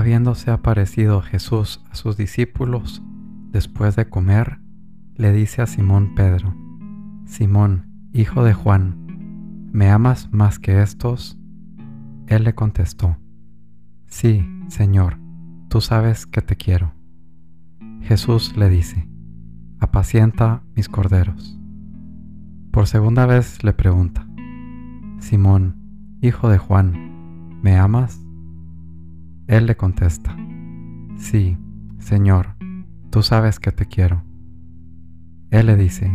Habiéndose aparecido Jesús a sus discípulos después de comer, le dice a Simón Pedro, Simón, hijo de Juan, ¿me amas más que estos? Él le contestó, Sí, Señor, tú sabes que te quiero. Jesús le dice, Apacienta mis corderos. Por segunda vez le pregunta, Simón, hijo de Juan, ¿me amas? Él le contesta, Sí, Señor, tú sabes que te quiero. Él le dice,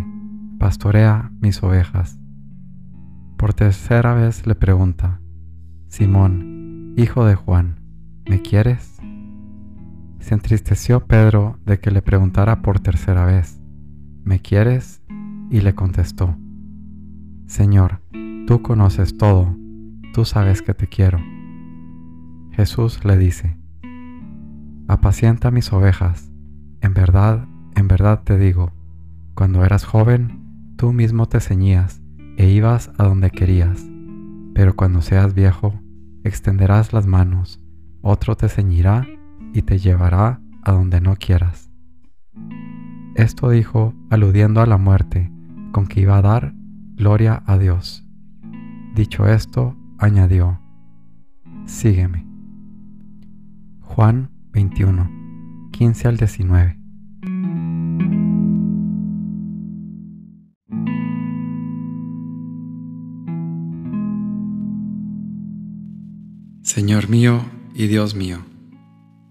Pastorea mis ovejas. Por tercera vez le pregunta, Simón, hijo de Juan, ¿me quieres? Se entristeció Pedro de que le preguntara por tercera vez, ¿me quieres? Y le contestó, Señor, tú conoces todo, tú sabes que te quiero. Jesús le dice, Apacienta mis ovejas, en verdad, en verdad te digo, cuando eras joven, tú mismo te ceñías e ibas a donde querías, pero cuando seas viejo, extenderás las manos, otro te ceñirá y te llevará a donde no quieras. Esto dijo aludiendo a la muerte con que iba a dar gloria a Dios. Dicho esto, añadió, Sígueme. Juan 21, 15 al 19. Señor mío y Dios mío,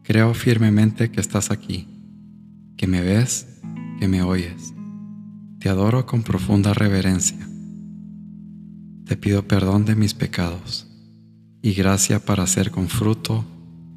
Creo firmemente que estás aquí, que me ves, que me oyes. Te adoro con profunda reverencia. Te pido perdón de mis pecados y gracia para hacer con fruto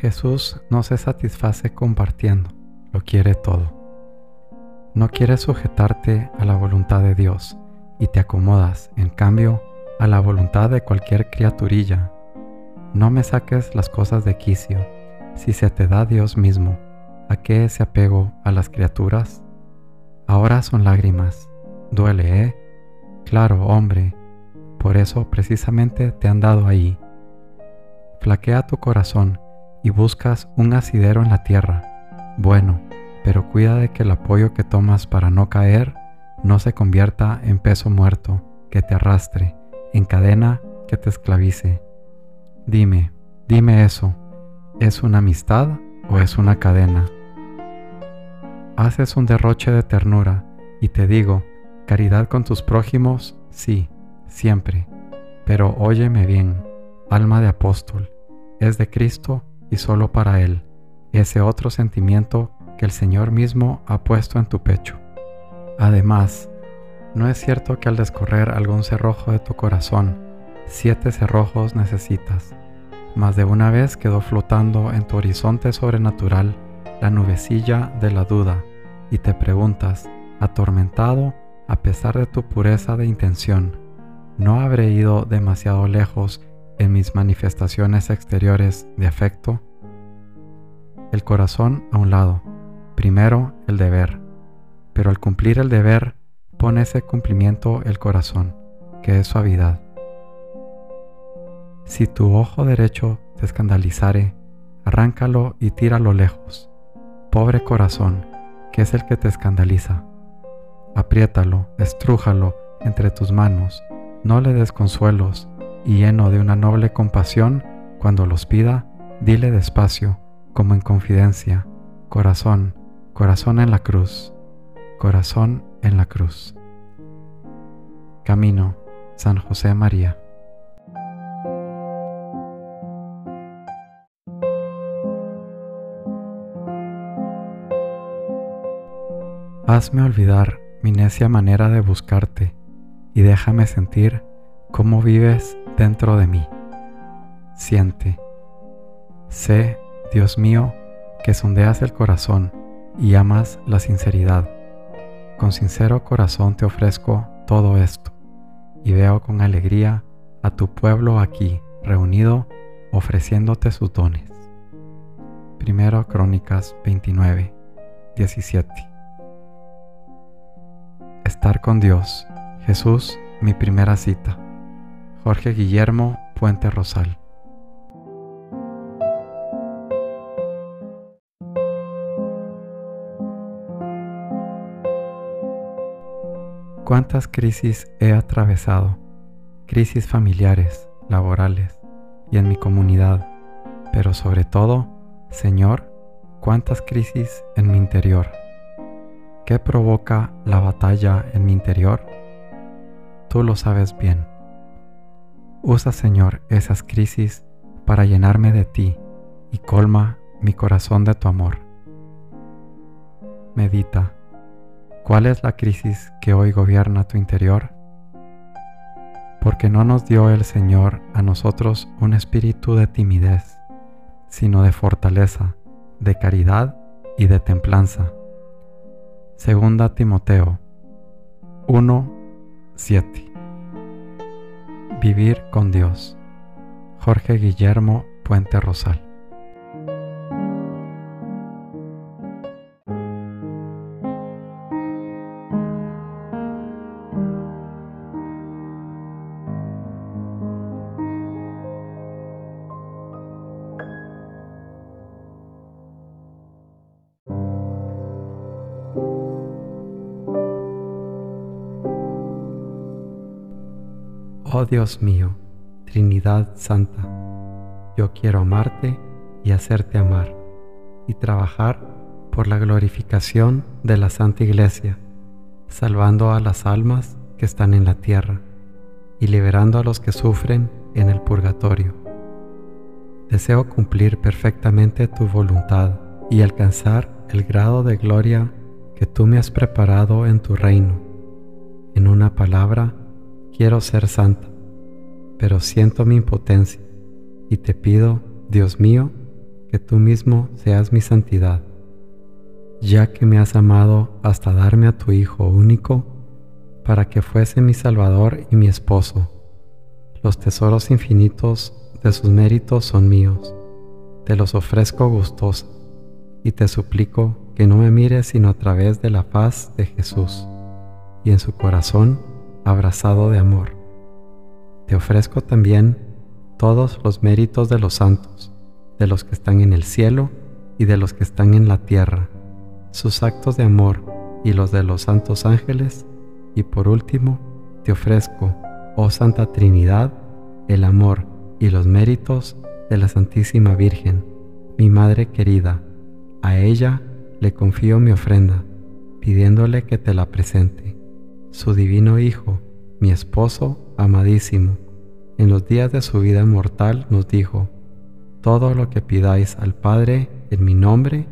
Jesús no se satisface compartiendo, lo quiere todo. No quiere sujetarte a la voluntad de Dios y te acomodas, en cambio, a la voluntad de cualquier criaturilla. No me saques las cosas de quicio. Si se te da Dios mismo, ¿a qué ese apego a las criaturas? Ahora son lágrimas. Duele, ¿eh? Claro, hombre. Por eso precisamente te han dado ahí. Flaquea tu corazón y buscas un asidero en la tierra, bueno, pero cuida de que el apoyo que tomas para no caer no se convierta en peso muerto que te arrastre, en cadena que te esclavice. Dime, dime eso, ¿es una amistad o es una cadena? Haces un derroche de ternura y te digo, caridad con tus prójimos, sí, siempre, pero óyeme bien, alma de apóstol, es de Cristo y solo para Él, ese otro sentimiento que el Señor mismo ha puesto en tu pecho. Además, no es cierto que al descorrer algún cerrojo de tu corazón, siete cerrojos necesitas. Más de una vez quedó flotando en tu horizonte sobrenatural la nubecilla de la duda y te preguntas, atormentado a pesar de tu pureza de intención, ¿no habré ido demasiado lejos en mis manifestaciones exteriores de afecto? El corazón a un lado, primero el deber, pero al cumplir el deber pone ese cumplimiento el corazón, que es suavidad. Si tu ojo derecho te escandalizare, arráncalo y tíralo lejos. Pobre corazón, que es el que te escandaliza. Apriétalo, estrújalo entre tus manos, no le des consuelos, y lleno de una noble compasión, cuando los pida, dile despacio, como en confidencia, corazón, corazón en la cruz, corazón en la cruz. Camino, San José María. Hazme olvidar mi necia manera de buscarte y déjame sentir cómo vives dentro de mí. Siente. Sé, Dios mío, que sondeas el corazón y amas la sinceridad. Con sincero corazón te ofrezco todo esto y veo con alegría a tu pueblo aquí reunido ofreciéndote sus dones. Primero Crónicas 29, 17. Estar con Dios. Jesús, mi primera cita. Jorge Guillermo Puente Rosal. ¿Cuántas crisis he atravesado? Crisis familiares, laborales y en mi comunidad, pero sobre todo, Señor, cuántas crisis en mi interior. ¿Qué provoca la batalla en mi interior? Tú lo sabes bien. Usa, Señor, esas crisis para llenarme de ti y colma mi corazón de tu amor. Medita. ¿Cuál es la crisis que hoy gobierna tu interior? Porque no nos dio el Señor a nosotros un espíritu de timidez, sino de fortaleza, de caridad y de templanza. Segunda Timoteo 1, 7. Vivir con Dios. Jorge Guillermo Puente Rosal. Oh Dios mío, Trinidad Santa, yo quiero amarte y hacerte amar, y trabajar por la glorificación de la Santa Iglesia, salvando a las almas que están en la tierra y liberando a los que sufren en el purgatorio. Deseo cumplir perfectamente tu voluntad y alcanzar el grado de gloria que tú me has preparado en tu reino. En una palabra, quiero ser santa, pero siento mi impotencia y te pido, Dios mío, que tú mismo seas mi santidad, ya que me has amado hasta darme a tu Hijo único para que fuese mi Salvador y mi esposo. Los tesoros infinitos de sus méritos son míos, te los ofrezco gustosa y te suplico que no me mires sino a través de la paz de Jesús y en su corazón abrazado de amor. Te ofrezco también todos los méritos de los santos, de los que están en el cielo y de los que están en la tierra, sus actos de amor y los de los santos ángeles, y por último, te ofrezco, oh Santa Trinidad, el amor y los méritos de la Santísima Virgen, mi Madre querida. A ella le confío mi ofrenda, pidiéndole que te la presente su divino Hijo, mi esposo amadísimo, en los días de su vida mortal nos dijo, todo lo que pidáis al Padre en mi nombre,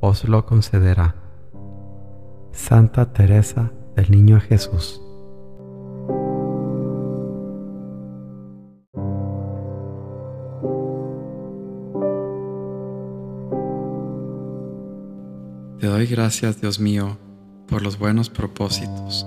os lo concederá. Santa Teresa del Niño Jesús. Te doy gracias, Dios mío, por los buenos propósitos